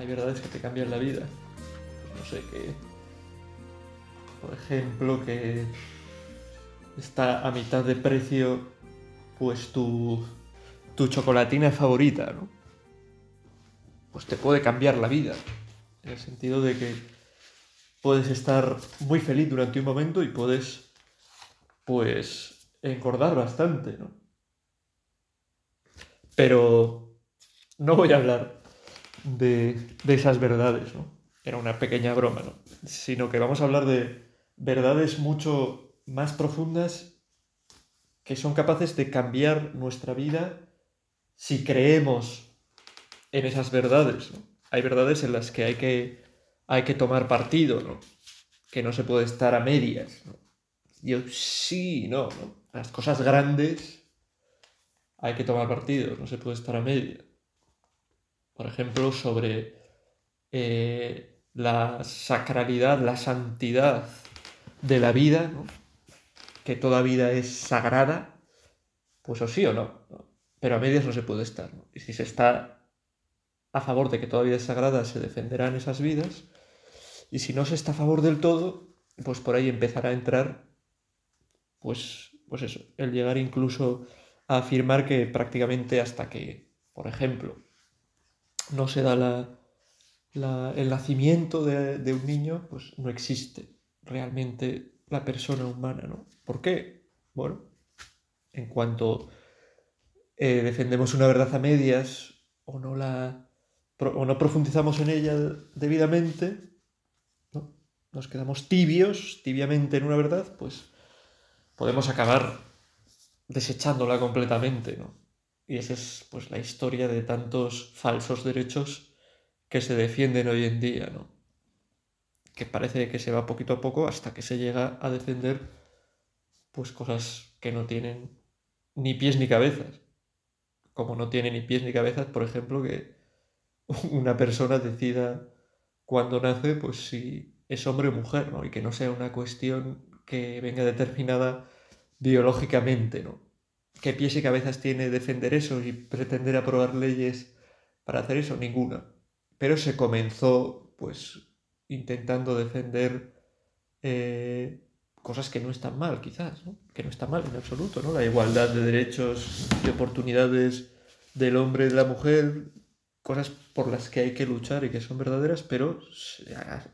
Hay verdades que te cambian la vida. No sé, que... Por ejemplo, que está a mitad de precio pues tu, tu chocolatina favorita, ¿no? Pues te puede cambiar la vida. En el sentido de que puedes estar muy feliz durante un momento y puedes, pues, engordar bastante, ¿no? Pero no voy a hablar de, esas verdades, ¿no? Era una pequeña broma, ¿no? Sino que vamos a hablar de verdades mucho más profundas que son capaces de cambiar nuestra vida si creemos en esas verdades. ¿no? Hay verdades en las que hay que, hay que tomar partido, ¿no? que no se puede estar a medias. ¿no? Yo sí, no, no. Las cosas grandes hay que tomar partido, no se puede estar a media. Por ejemplo, sobre eh, la sacralidad, la santidad de la vida, que toda vida es sagrada, pues o sí o no, pero a medias no se puede estar. Y si se está a favor de que toda vida es sagrada, se defenderán esas vidas, y si no se está a favor del todo, pues por ahí empezará a entrar, pues, pues eso, el llegar incluso a afirmar que prácticamente hasta que, por ejemplo, no se da la, el nacimiento de, un niño, pues no existe realmente la persona humana, ¿no? ¿Por qué? Bueno, en cuanto eh, defendemos una verdad a medias o no la o no profundizamos en ella debidamente, ¿no? nos quedamos tibios, tibiamente en una verdad, pues podemos acabar desechándola completamente, ¿no? Y esa es pues la historia de tantos falsos derechos que se defienden hoy en día, ¿no? Que parece que se va poquito a poco hasta que se llega a defender pues cosas que no tienen ni pies ni cabezas. Como no tiene ni pies ni cabezas, por ejemplo, que una persona decida cuando nace, pues si es hombre o mujer, ¿no? Y que no sea una cuestión que venga determinada biológicamente, ¿no? ¿Qué pies y cabezas tiene defender eso y pretender aprobar leyes para hacer eso? Ninguna. Pero se comenzó, pues, intentando defender eh, cosas que no están mal, quizás, ¿no? Que no está mal en absoluto, ¿no? La igualdad de derechos y oportunidades del hombre y de la mujer, cosas por las que hay que luchar y que son verdaderas, pero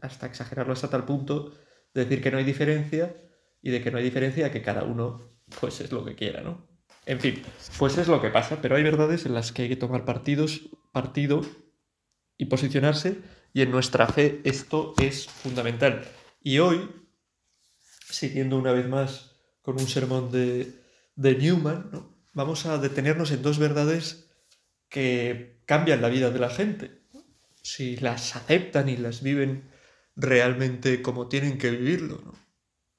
hasta exagerarlo hasta tal punto de decir que no hay diferencia y de que no hay diferencia que cada uno pues es lo que quiera, ¿no? En fin, pues es lo que pasa, pero hay verdades en las que hay que tomar partidos, partido y posicionarse y en nuestra fe esto es fundamental. Y hoy, siguiendo una vez más con un sermón de, de Newman, ¿no? vamos a detenernos en dos verdades que cambian la vida de la gente. Si las aceptan y las viven realmente como tienen que vivirlo. ¿no?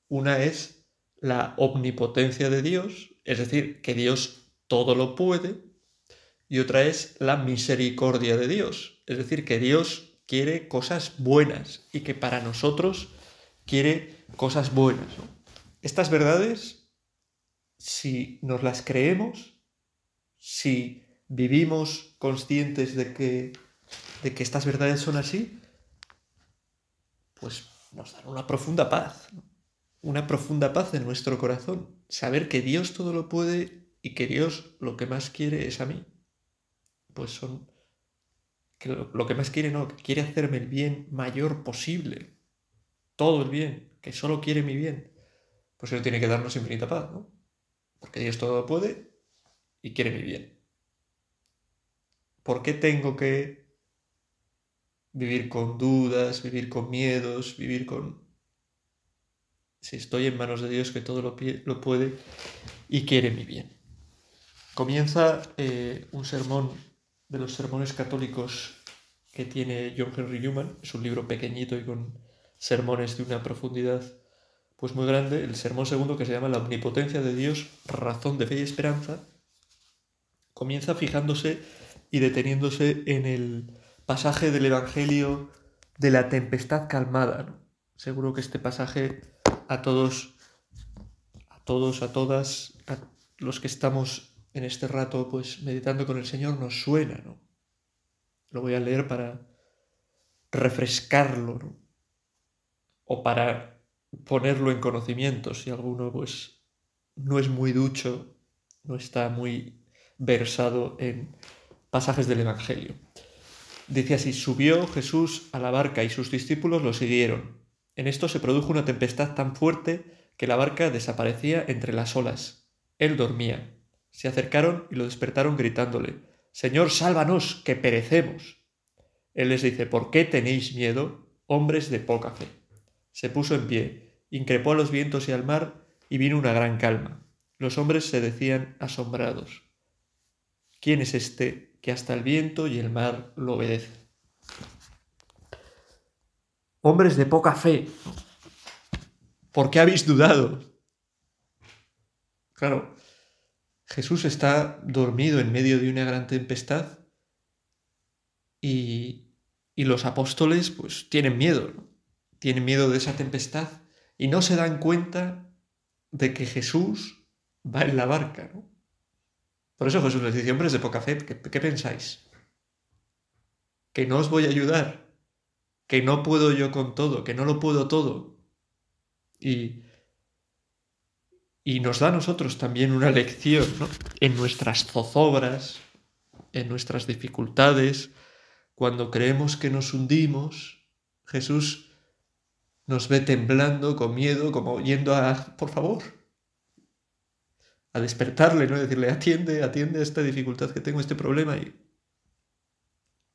Una es la omnipotencia de Dios, es decir, que Dios todo lo puede, y otra es la misericordia de Dios, es decir, que Dios quiere cosas buenas y que para nosotros quiere cosas buenas. Estas verdades, si nos las creemos, si vivimos conscientes de que, de que estas verdades son así, pues nos dan una profunda paz una profunda paz en nuestro corazón, saber que Dios todo lo puede y que Dios lo que más quiere es a mí. Pues son que lo, que más quiere no, que quiere hacerme el bien mayor posible, todo el bien, que solo quiere mi bien. Pues Él tiene que darnos infinita paz, ¿no? Porque Dios todo lo puede y quiere mi bien. ¿Por qué tengo que vivir con dudas, vivir con miedos, vivir con si estoy en manos de Dios que todo lo, lo puede y quiere mi bien. Comienza eh, un sermón de los sermones católicos que tiene John Henry Newman. Es un libro pequeñito y con sermones de una profundidad pues muy grande. El sermón segundo que se llama La omnipotencia de Dios, razón de fe y esperanza, comienza fijándose y deteniéndose en el pasaje del Evangelio de la tempestad calmada. Seguro que este pasaje a todos, a todos, a todas, a los que estamos en este rato pues meditando con el Señor nos suena, ¿no? Lo voy a leer para refrescarlo, ¿no? O para ponerlo en conocimiento, si alguno pues no es muy ducho, no está muy versado en pasajes del Evangelio. Dice así, subió Jesús a la barca y sus discípulos lo siguieron. En esto se produjo una tempestad tan fuerte que la barca desaparecía entre las olas. Él dormía. Se acercaron y lo despertaron gritándole, Señor, sálvanos, que perecemos. Él les dice, ¿por qué tenéis miedo, hombres de poca fe? Se puso en pie, increpó a los vientos y al mar, y vino una gran calma. Los hombres se decían asombrados. ¿Quién es este que hasta el viento y el mar lo obedecen? Hombres de poca fe, ¿por qué habéis dudado? Claro, Jesús está dormido en medio de una gran tempestad y, y los apóstoles pues tienen miedo, ¿no? tienen miedo de esa tempestad y no se dan cuenta de que Jesús va en la barca. ¿no? Por eso Jesús les dice, hombres de poca fe, ¿qué, ¿qué, pensáis? Que no os voy a ayudar, que no puedo yo con todo, que no lo puedo todo. Y, y nos da a nosotros también una lección ¿no? en nuestras zozobras, en nuestras dificultades, cuando creemos que nos hundimos, Jesús nos ve temblando, con miedo, como yendo a, por favor, a despertarle, ¿no? Decirle, atiende, atiende a esta dificultad que tengo, este problema. Y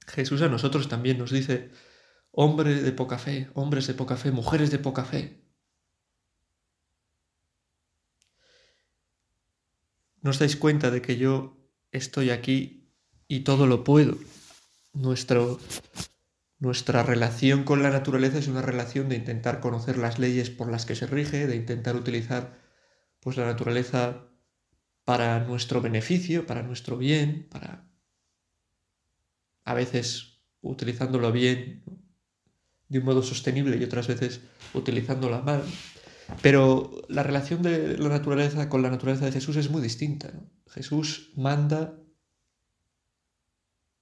Jesús a nosotros también nos dice, hombre de poca fe, hombres de poca fe, mujeres de poca fe. ¿No os dais cuenta de que yo estoy aquí y todo lo puedo? Nuestra relación con la naturaleza es una relación de intentar conocer las leyes por las que se rige, de intentar utilizar pues la naturaleza para nuestro beneficio, para nuestro bien, para a veces utilizándolo bien de un modo sostenible y otras veces utilizándola mal. Pero la relación de la naturaleza con la naturaleza de Jesús es muy distinta. Jesús manda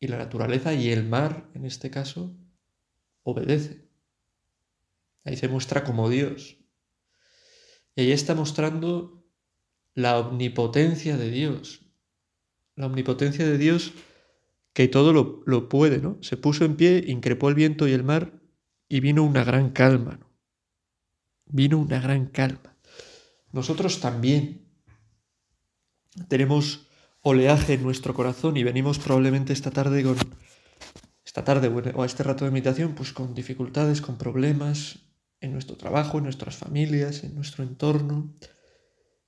y la naturaleza y el mar, en este caso, obedece. Ahí se muestra como Dios. Y ahí está mostrando la omnipotencia de Dios. La omnipotencia de Dios que todo lo, lo, puede, ¿no? Se puso en pie, increpó el viento y el mar y vino una gran calma, ¿no? Vino una gran calma. Nosotros también tenemos oleaje en nuestro corazón y venimos probablemente esta tarde con esta tarde o a este rato de meditación pues con dificultades, con problemas en nuestro trabajo, en nuestras familias, en nuestro entorno.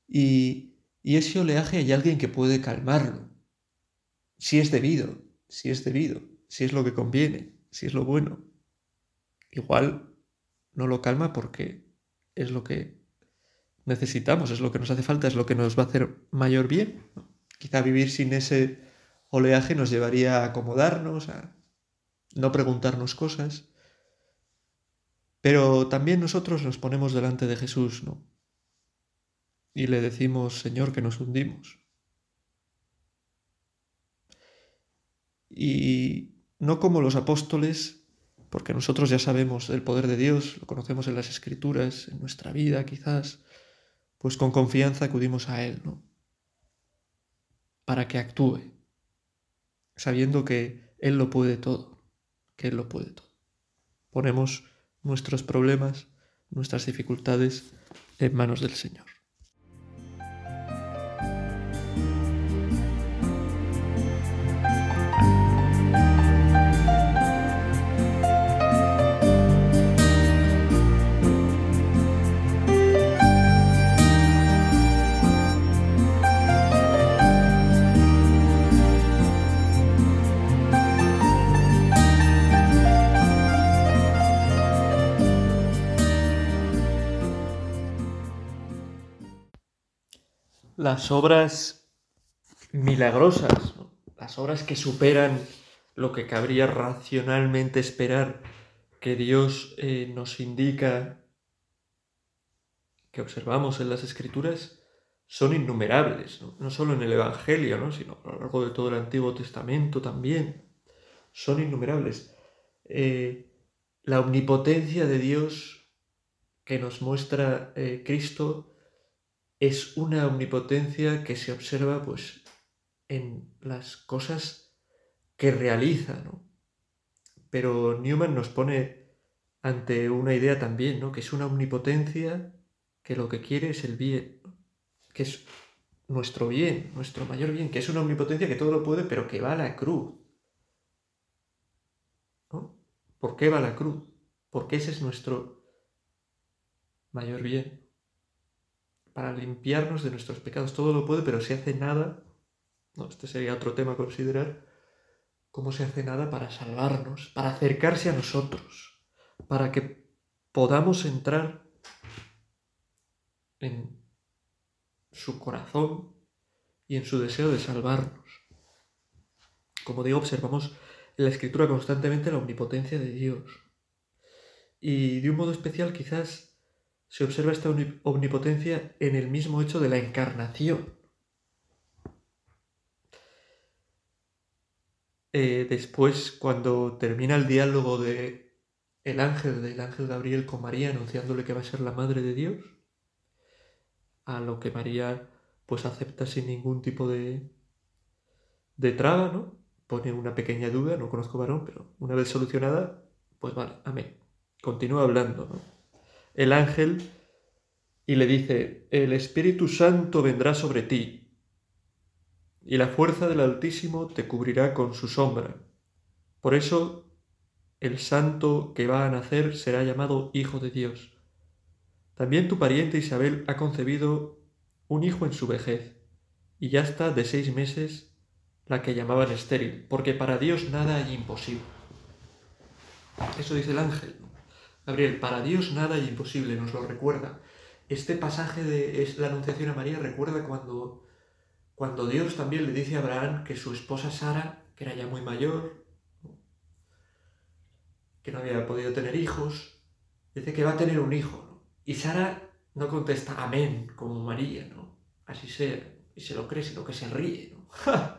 Y, ese oleaje hay alguien que puede calmarlo, si es debido, si es debido, si es lo que conviene, si es lo bueno. Igual no lo calma porque es lo que necesitamos, es lo que nos hace falta, es lo que nos va a hacer mayor bien. Quizá vivir sin ese oleaje nos llevaría a acomodarnos, a no preguntarnos cosas. Pero también nosotros nos ponemos delante de Jesús, ¿no? y le decimos, Señor, que nos hundimos. Y no como los apóstoles, porque nosotros ya sabemos el poder de Dios, lo conocemos en las escrituras, en nuestra vida quizás, pues con confianza acudimos a Él, ¿no? Para que actúe, sabiendo que Él lo puede todo, que Él lo puede todo. Ponemos nuestros problemas, nuestras dificultades en manos del Señor. Las obras milagrosas, las obras que superan lo que cabría racionalmente esperar que Dios eh, nos indica, que observamos en las escrituras, son innumerables, ¿no? solo en el Evangelio, ¿no? sino a lo largo de todo el Antiguo Testamento también. Son innumerables. Eh, la omnipotencia de Dios que nos muestra eh, Cristo es una omnipotencia que se observa pues en las cosas que realiza, ¿no? Pero Newman nos pone ante una idea también, ¿no? Que es una omnipotencia que lo que quiere es el bien, que es nuestro bien, nuestro mayor bien, que es una omnipotencia que todo lo puede, pero que va a la cruz. ¿no? ¿Por qué va a la cruz? Porque ese es nuestro mayor bien. Para limpiarnos de nuestros pecados. Todo lo puede, pero se hace nada. No, este sería otro tema a considerar cómo se hace nada para salvarnos, para acercarse a nosotros, para que podamos entrar en su corazón y en su deseo de salvarnos. Como digo, observamos en la escritura constantemente la omnipotencia de Dios. Y de un modo especial quizás se observa esta omnipotencia en el mismo hecho de la encarnación. Eh, después, cuando termina el diálogo de el ángel, del ángel Gabriel con María, anunciándole que va a ser la madre de Dios, a lo que María pues acepta sin ningún tipo de, de traba, ¿no? Pone una pequeña duda, no conozco varón, pero una vez solucionada, pues vale, amén. Continúa hablando, ¿no? El ángel y le dice, el Espíritu Santo vendrá sobre ti y la fuerza del Altísimo te cubrirá con su sombra. Por eso el santo que va a nacer será llamado Hijo de Dios. También tu pariente Isabel ha concebido un hijo en su vejez, y ya está de seis meses la que llamaban estéril, porque para Dios nada hay imposible. Eso dice el ángel. Gabriel, para Dios nada hay imposible, nos lo recuerda. Este pasaje de la Anunciación a María recuerda cuando cuando Dios también le dice a Abraham que su esposa Sara, que era ya muy mayor, que no había podido tener hijos, dice que va a tener un hijo. Y Sara no contesta amén, como María, ¿no? Así sea, y se lo cree, sino que se ríe, ¿no?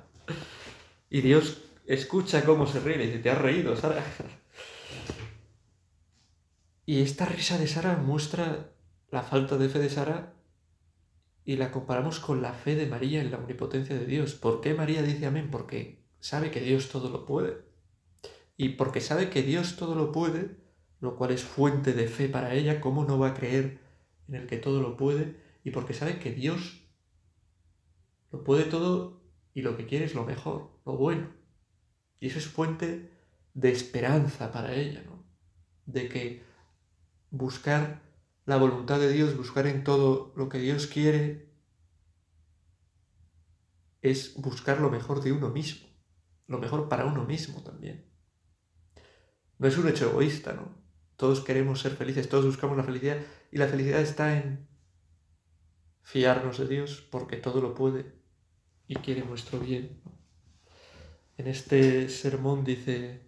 y Dios escucha cómo se ríe y dice, te has reído, Sara. Y esta risa de Sara muestra la falta de fe de Sara y la comparamos con la fe de María en la omnipotencia de Dios. ¿Por qué María dice amén? Porque sabe que Dios todo lo puede. Y porque sabe que Dios todo lo puede, lo cual es fuente de fe para ella, ¿cómo no va a creer en el que todo lo puede? Y porque sabe que Dios lo puede todo y lo que quiere es lo mejor, lo bueno. Y eso es fuente de esperanza para ella, ¿no? De que buscar la voluntad de Dios, buscar en todo lo que Dios quiere, es buscar lo mejor de uno mismo, lo mejor para uno mismo también. No es un hecho egoísta, ¿no? Todos queremos ser felices, todos buscamos la felicidad y la felicidad está en fiarnos de Dios porque todo lo puede y quiere nuestro bien. En este sermón dice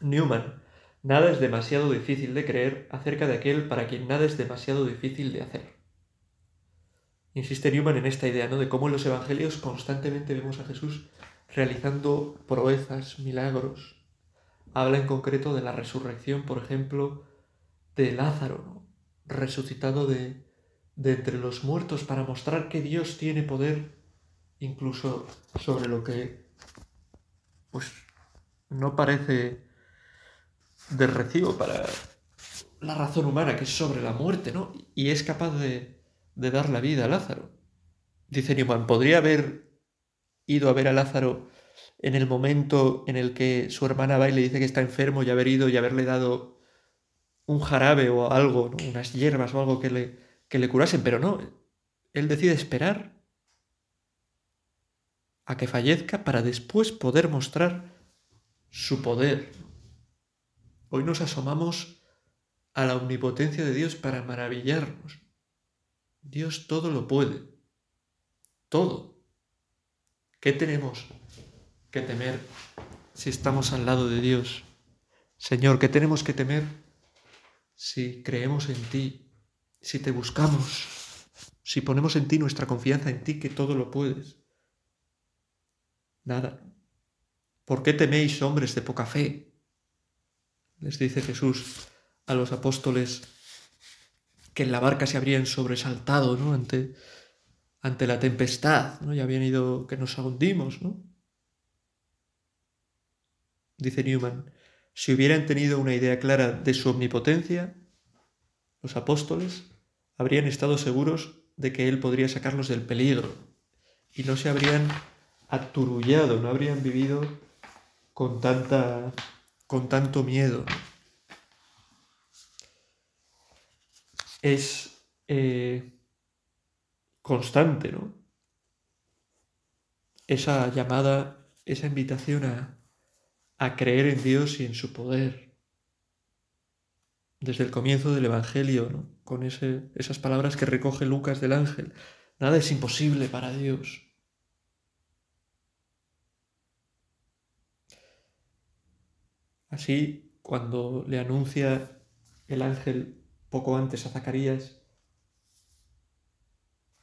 Newman, Nada es demasiado difícil de creer acerca de aquel para quien nada es demasiado difícil de hacer. Insiste Newman en esta idea, ¿no? De cómo en los evangelios constantemente vemos a Jesús realizando proezas, milagros. Habla en concreto de la resurrección, por ejemplo, de Lázaro, ¿no? resucitado de, de entre los muertos para mostrar que Dios tiene poder incluso sobre lo que pues no parece de recibo para la razón humana, que es sobre la muerte, ¿no? Y es capaz de, de dar la vida a Lázaro. Dice Newman, ¿podría haber ido a ver a Lázaro en el momento en el que su hermana va y le dice que está enfermo y haber ido y haberle dado un jarabe o algo, unas hierbas o algo que le, que le curasen? Pero no, él decide esperar a que fallezca para después poder mostrar su poder. Hoy nos asomamos a la omnipotencia de Dios para maravillarnos. Dios todo lo puede, todo. ¿Qué tenemos que temer si estamos al lado de Dios? Señor, ¿qué tenemos que temer si creemos en ti, si te buscamos, si ponemos en ti nuestra confianza en ti que todo lo puedes? Nada. ¿Por qué teméis hombres de poca fe? Les dice Jesús a los apóstoles que en la barca se habrían sobresaltado ¿no? ante, ante la tempestad, ¿no? y habían ido que nos hundimos, ¿no? Dice Newman, si hubieran tenido una idea clara de su omnipotencia, los apóstoles habrían estado seguros de que Él podría sacarlos del peligro y no se habrían aturullado, no habrían vivido con, tanta, con tanto miedo. Es eh, constante, ¿no? Esa llamada, esa invitación a, creer en Dios y en su poder. Desde el comienzo del Evangelio, ¿no? con esas palabras que recoge Lucas del ángel. Nada es imposible para Dios. Así, cuando le anuncia el ángel poco antes a Zacarías,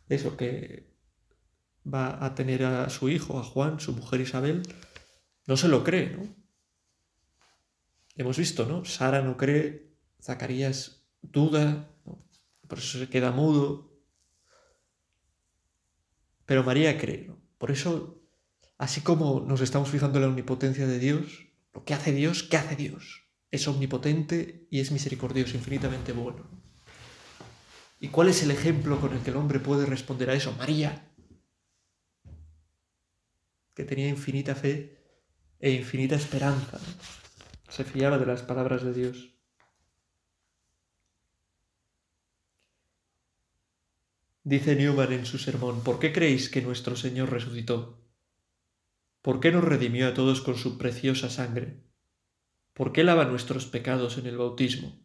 eso que va a tener a su hijo, a Juan, su mujer Isabel, no se lo cree, ¿no? Hemos visto, ¿no? Sara no cree, Zacarías duda, por eso se queda mudo. Pero María cree, ¿no? Por eso, así como nos estamos fijando en la omnipotencia de Dios, lo que hace Dios, ¿qué hace Dios? Es omnipotente y es misericordioso, infinitamente bueno. ¿Y cuál es el ejemplo con el que el hombre puede responder a eso? María, que tenía infinita fe e infinita esperanza. Se fiaba de las palabras de Dios. Dice Newman en su sermón, ¿por qué creéis que nuestro Señor resucitó? ¿Por qué nos redimió a todos con su preciosa sangre? ¿Por qué lava nuestros pecados en el bautismo?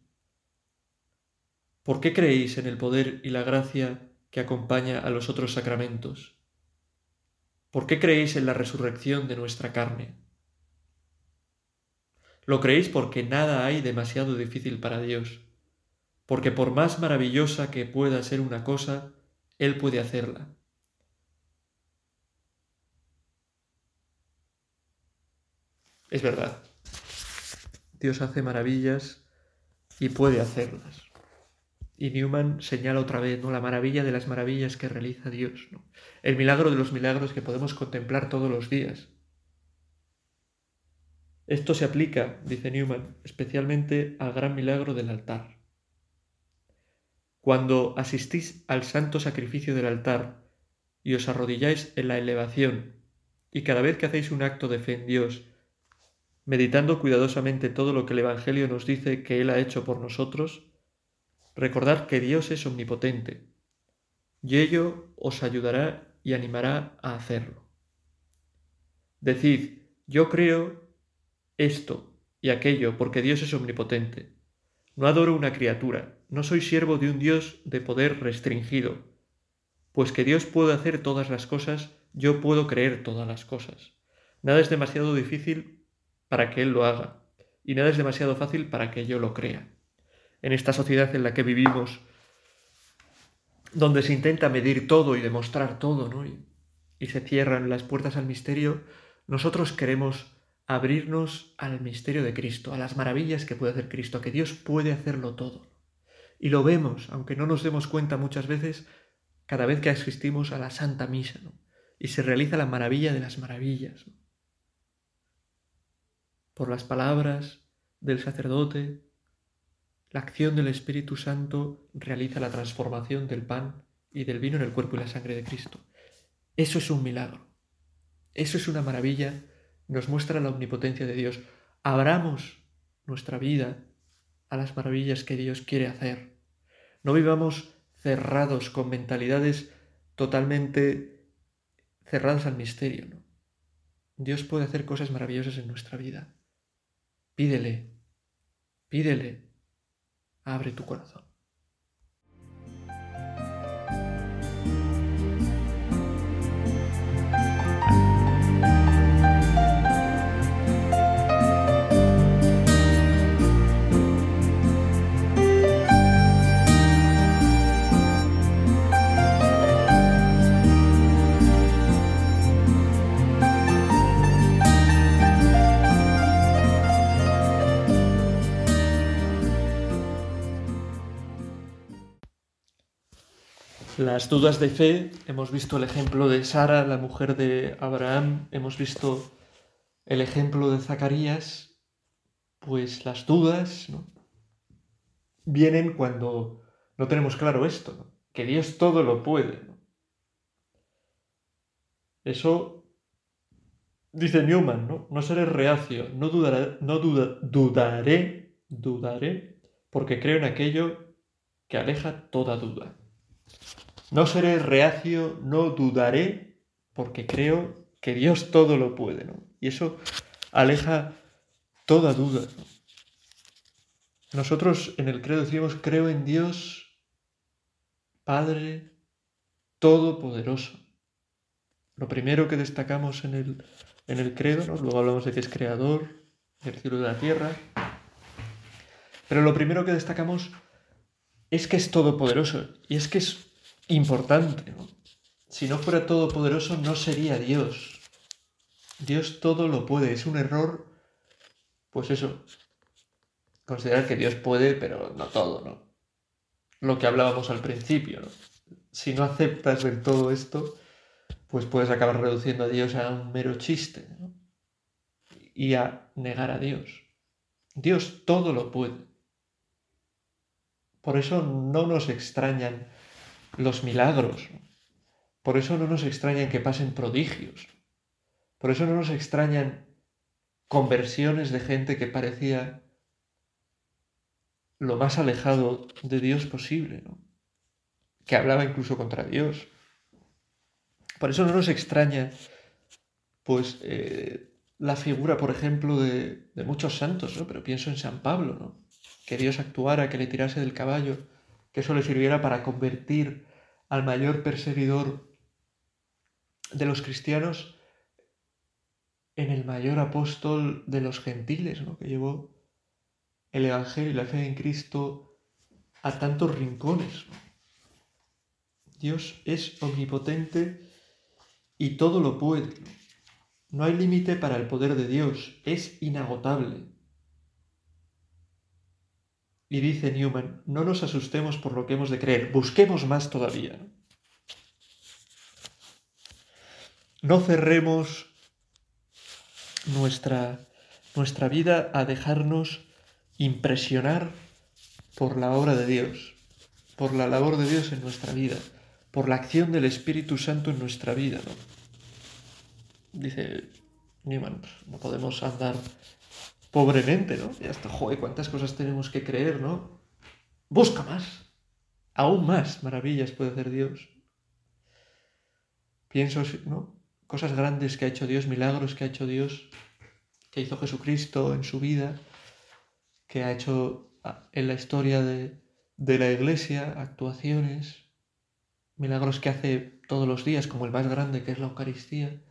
¿Por qué creéis en el poder y la gracia que acompaña a los otros sacramentos? ¿Por qué creéis en la resurrección de nuestra carne? Lo creéis porque nada hay demasiado difícil para Dios, porque por más maravillosa que pueda ser una cosa, Él puede hacerla. Es verdad, Dios hace maravillas y puede hacerlas. Y Newman señala otra vez ¿no? la maravilla de las maravillas que realiza Dios, el milagro de los milagros que podemos contemplar todos los días. Esto se aplica, dice Newman, especialmente al gran milagro del altar. Cuando asistís al santo sacrificio del altar y os arrodilláis en la elevación, y cada vez que hacéis un acto de fe en Dios, meditando cuidadosamente todo lo que el Evangelio nos dice que Él ha hecho por nosotros, recordad que Dios es omnipotente, y ello os ayudará y animará a hacerlo. Decid, yo creo esto y aquello, porque Dios es omnipotente. No adoro una criatura, no soy siervo de un Dios de poder restringido. Pues que Dios puede hacer todas las cosas, yo puedo creer todas las cosas. Nada es demasiado difícil para que Él lo haga, y nada es demasiado fácil para que yo lo crea. En esta sociedad en la que vivimos, donde se intenta medir todo y demostrar todo, ¿no? y, se cierran las puertas al misterio, nosotros queremos abrirnos al misterio de Cristo, a las maravillas que puede hacer Cristo, que Dios puede hacerlo todo. Y lo vemos, aunque no nos demos cuenta muchas veces, cada vez que asistimos a la Santa Misa, y se realiza la maravilla de las maravillas. Por las palabras del sacerdote, la acción del Espíritu Santo realiza la transformación del pan y del vino en el cuerpo y la sangre de Cristo. Eso es un milagro. Eso es una maravilla nos muestra la omnipotencia de Dios. Abramos nuestra vida a las maravillas que Dios quiere hacer. No vivamos cerrados con mentalidades totalmente cerradas al misterio. Dios puede hacer cosas maravillosas en nuestra vida. Pídele, pídele, abre tu corazón. Las dudas de fe, hemos visto el ejemplo de Sara, la mujer de Abraham, hemos visto el ejemplo de Zacarías, pues las dudas vienen cuando no tenemos claro esto, que Dios todo lo puede. Eso dice Newman, ¿no? No seré reacio, no dudaré, no dudaré, dudaré, porque creo en aquello que aleja toda duda. No seré reacio, no dudaré, porque creo que Dios todo lo puede. Y eso aleja toda duda. Nosotros en el credo decimos, creo en Dios, Padre Todopoderoso. Lo primero que destacamos en el, en el credo, luego hablamos de que es creador del cielo y de la tierra, pero lo primero que destacamos es que es todopoderoso y es que es importante. Si no fuera todopoderoso no sería Dios. Dios todo lo puede. Es un error, pues eso, considerar que Dios puede, pero no todo, ¿no? Lo que hablábamos al principio, ¿no? Si no aceptas ver todo esto, pues puedes acabar reduciendo a Dios a un mero chiste, ¿no? Y a negar a Dios. Dios todo lo puede. Por eso no nos extrañan los milagros. Por eso no nos extrañan que pasen prodigios. Por eso no nos extrañan conversiones de gente que parecía lo más alejado de Dios posible, que hablaba incluso contra Dios. Por eso no nos extraña, pues, eh, la figura, por ejemplo, de, muchos santos, ¿no? pero pienso en San Pablo, ¿no? que Dios actuara, que le tirase del caballo, que eso le sirviera para convertir al mayor perseguidor de los cristianos en el mayor apóstol de los gentiles, ¿no? que llevó el Evangelio y la fe en Cristo a tantos rincones. Dios es omnipotente y todo lo puede. No hay límite para el poder de Dios, es inagotable. Y dice Newman, no nos asustemos por lo que hemos de creer, busquemos más todavía. No cerremos nuestra, nuestra vida a dejarnos impresionar por la obra de Dios, por la labor de Dios en nuestra vida, por la acción del Espíritu Santo en nuestra vida. Dice Newman, no podemos andar pobremente, ¿no? Y hasta, joder, cuántas cosas tenemos que creer, ¿no? Busca más, aún más maravillas puede hacer Dios. Pienso, ¿no? Cosas grandes que ha hecho Dios, milagros que ha hecho Dios, que hizo Jesucristo en su vida, que ha hecho ah, en la historia de, de la iglesia, actuaciones, milagros que hace todos los días, como el más grande que es la Eucaristía.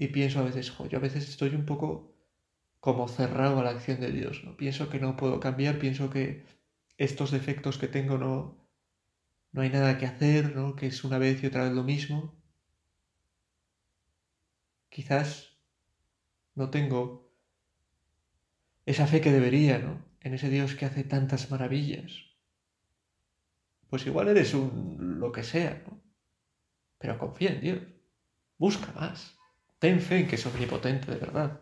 Y pienso a veces, jo, yo a veces estoy un poco como cerrado a la acción de Dios, ¿no? Pienso que no puedo cambiar, pienso que estos defectos que tengo no, no hay nada que hacer, ¿no? Que es una vez y otra vez lo mismo. Quizás no tengo esa fe que debería, ¿no? En ese Dios que hace tantas maravillas. Pues igual eres un lo que sea, ¿no? Pero confía en Dios. Busca más. Ten fe en que es omnipotente de verdad.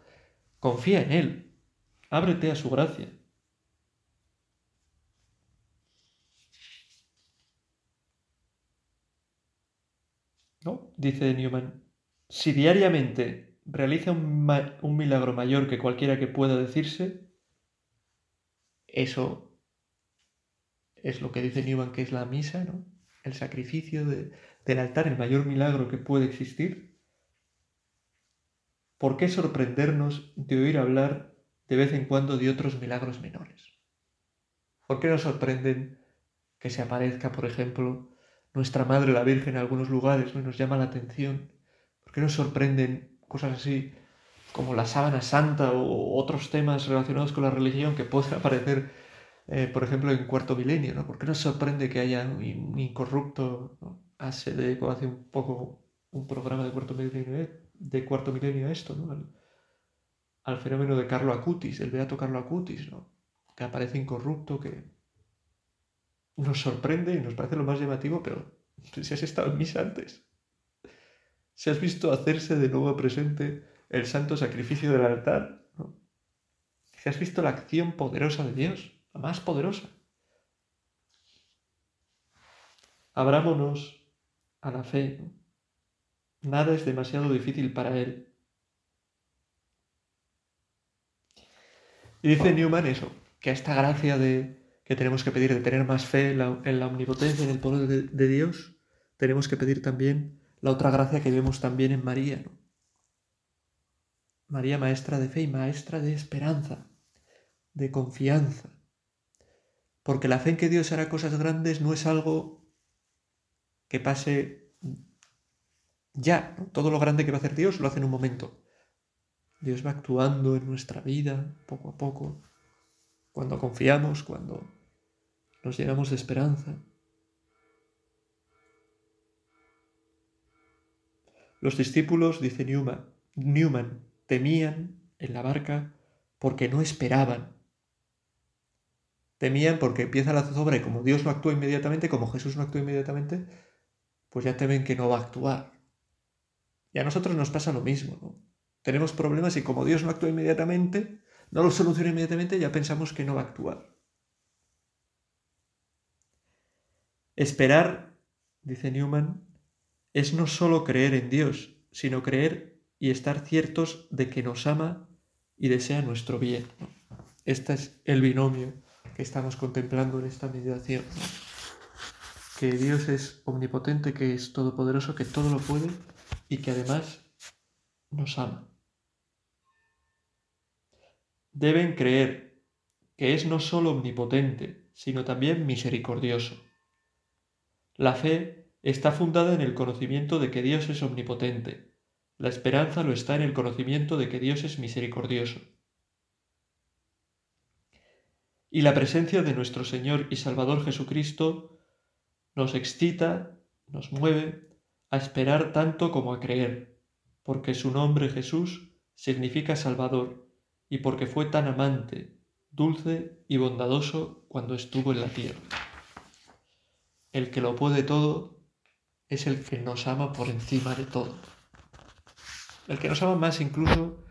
Confía en Él. Ábrete a su gracia. ¿No? Dice Newman, si diariamente realiza un, milagro mayor que cualquiera que pueda decirse, eso es lo que dice Newman que es la misa, ¿no? El sacrificio del altar, el mayor milagro que puede existir. ¿Por qué sorprendernos de oír hablar de vez en cuando de otros milagros menores? ¿Por qué nos sorprenden que se aparezca, por ejemplo, nuestra Madre la Virgen en algunos lugares ¿no? y nos llama la atención? ¿Por qué nos sorprenden cosas así como la sábana santa o otros temas relacionados con la religión que pueden aparecer eh, por ejemplo, en Cuarto Milenio, ¿no? ¿Por qué nos sorprende que haya un incorrupto, ¿no? hace un poco un programa de Cuarto Milenio, de Cuarto Milenio a esto, ¿no? Al, fenómeno de Carlo Acutis, el beato Carlo Acutis, ¿no? Que aparece incorrupto, que nos sorprende y nos parece lo más llamativo, pero si has estado en misa antes, si has visto hacerse de nuevo presente el santo sacrificio del altar, si has visto la acción poderosa de Dios, la más poderosa. Abrámonos a la fe. Nada es demasiado difícil para Él. Y dice Newman eso, que a esta gracia de que tenemos que pedir de tener más fe en la, omnipotencia, en el poder de, Dios, tenemos que pedir también la otra gracia que vemos también en María. María maestra de fe y maestra de esperanza, de confianza. Porque la fe en que Dios hará cosas grandes no es algo que pase ya. Todo lo grande que va a hacer Dios lo hace en un momento. Dios va actuando en nuestra vida poco a poco, cuando confiamos, cuando nos llenamos de esperanza. Los discípulos, dice Newman, Newman, temían en la barca porque no esperaban. Temían porque empieza la zozobra y como Dios no actúa inmediatamente, como Jesús no actúa inmediatamente, pues ya temen que no va a actuar. Y a nosotros nos pasa lo mismo. Tenemos problemas y como Dios no actúa inmediatamente, no lo soluciona inmediatamente, ya pensamos que no va a actuar. Esperar, dice Newman, es no solo creer en Dios, sino creer y estar ciertos de que nos ama y desea nuestro bien. Este es el binomio que estamos contemplando en esta meditación. Que Dios es omnipotente, que es todopoderoso, que todo lo puede y que además nos ama. Deben creer que es no solo omnipotente, sino también misericordioso la fe está fundada en el conocimiento de que Dios es omnipotente. La esperanza lo está en el conocimiento de que Dios es misericordioso. Y la presencia de nuestro Señor y Salvador Jesucristo nos excita, nos mueve a esperar tanto como a creer, porque su nombre Jesús significa Salvador y porque fue tan amante, dulce y bondadoso cuando estuvo en la tierra el que lo puede todo es el que nos ama por encima de todo. El que nos ama más incluso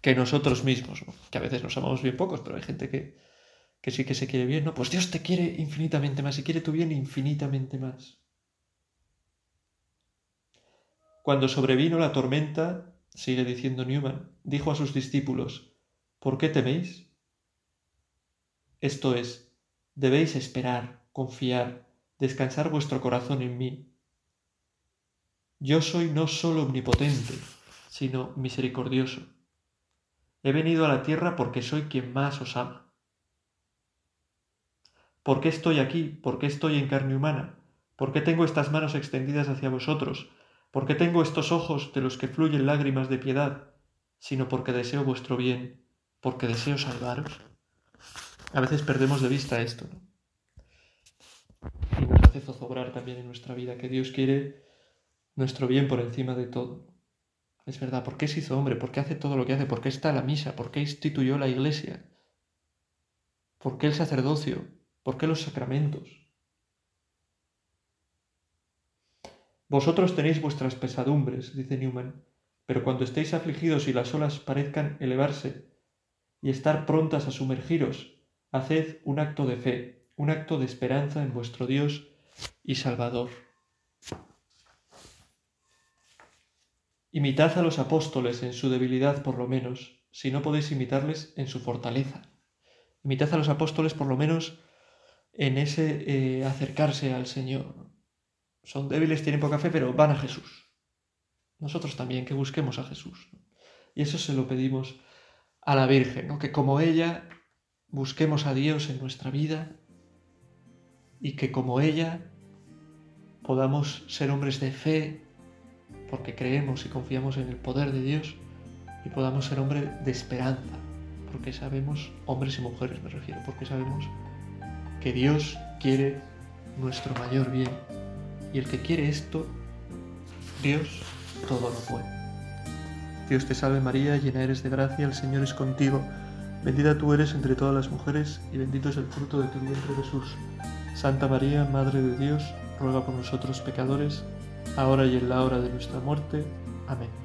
que nosotros mismos, que a veces nos amamos bien pocos, pero hay gente que, que sí que se quiere bien, ¿no? Pues Dios te quiere infinitamente más y quiere tu bien infinitamente más. Cuando sobrevino la tormenta, sigue diciendo Newman, dijo a sus discípulos, ¿por qué teméis? Esto es, debéis esperar confiar, descansar vuestro corazón en mí. Yo soy no solo omnipotente, sino misericordioso. He venido a la tierra porque soy quien más os ama. ¿Por qué estoy aquí? ¿Por qué estoy en carne humana? ¿Por qué tengo estas manos extendidas hacia vosotros? ¿Por qué tengo estos ojos de los que fluyen lágrimas de piedad? Sino porque deseo vuestro bien, porque deseo salvaros. A veces perdemos de vista esto, y nos hace zozobrar también en nuestra vida, que Dios quiere nuestro bien por encima de todo. Es verdad, ¿por qué se hizo hombre? ¿Por qué hace todo lo que hace? ¿Por qué está la misa? ¿Por qué instituyó la iglesia? ¿Por qué el sacerdocio? ¿Por qué los sacramentos? Vosotros tenéis vuestras pesadumbres, dice Newman, pero cuando estéis afligidos y las olas parezcan elevarse y estar prontas a sumergiros, haced un acto de fe, un acto de esperanza en vuestro Dios y Salvador. Imitad a los apóstoles en su debilidad por lo menos, si no podéis imitarles en su fortaleza. Imitad a los apóstoles por lo menos en ese eh, acercarse al Señor. Son débiles, tienen poca fe, pero van a Jesús. Nosotros también, que busquemos a Jesús. Y eso se lo pedimos a la Virgen, que como ella busquemos a Dios en nuestra vida y que como ella podamos ser hombres de fe porque creemos y confiamos en el poder de Dios y podamos ser hombres de esperanza porque sabemos, hombres y mujeres me refiero, porque sabemos que Dios quiere nuestro mayor bien y el que quiere esto, Dios todo lo puede. Dios te salve María, llena eres de gracia, el Señor es contigo Bendita tú eres entre todas las mujeres y bendito es el fruto de tu vientre Jesús. Santa María, Madre de Dios, ruega por nosotros pecadores, ahora y en la hora de nuestra muerte. Amén.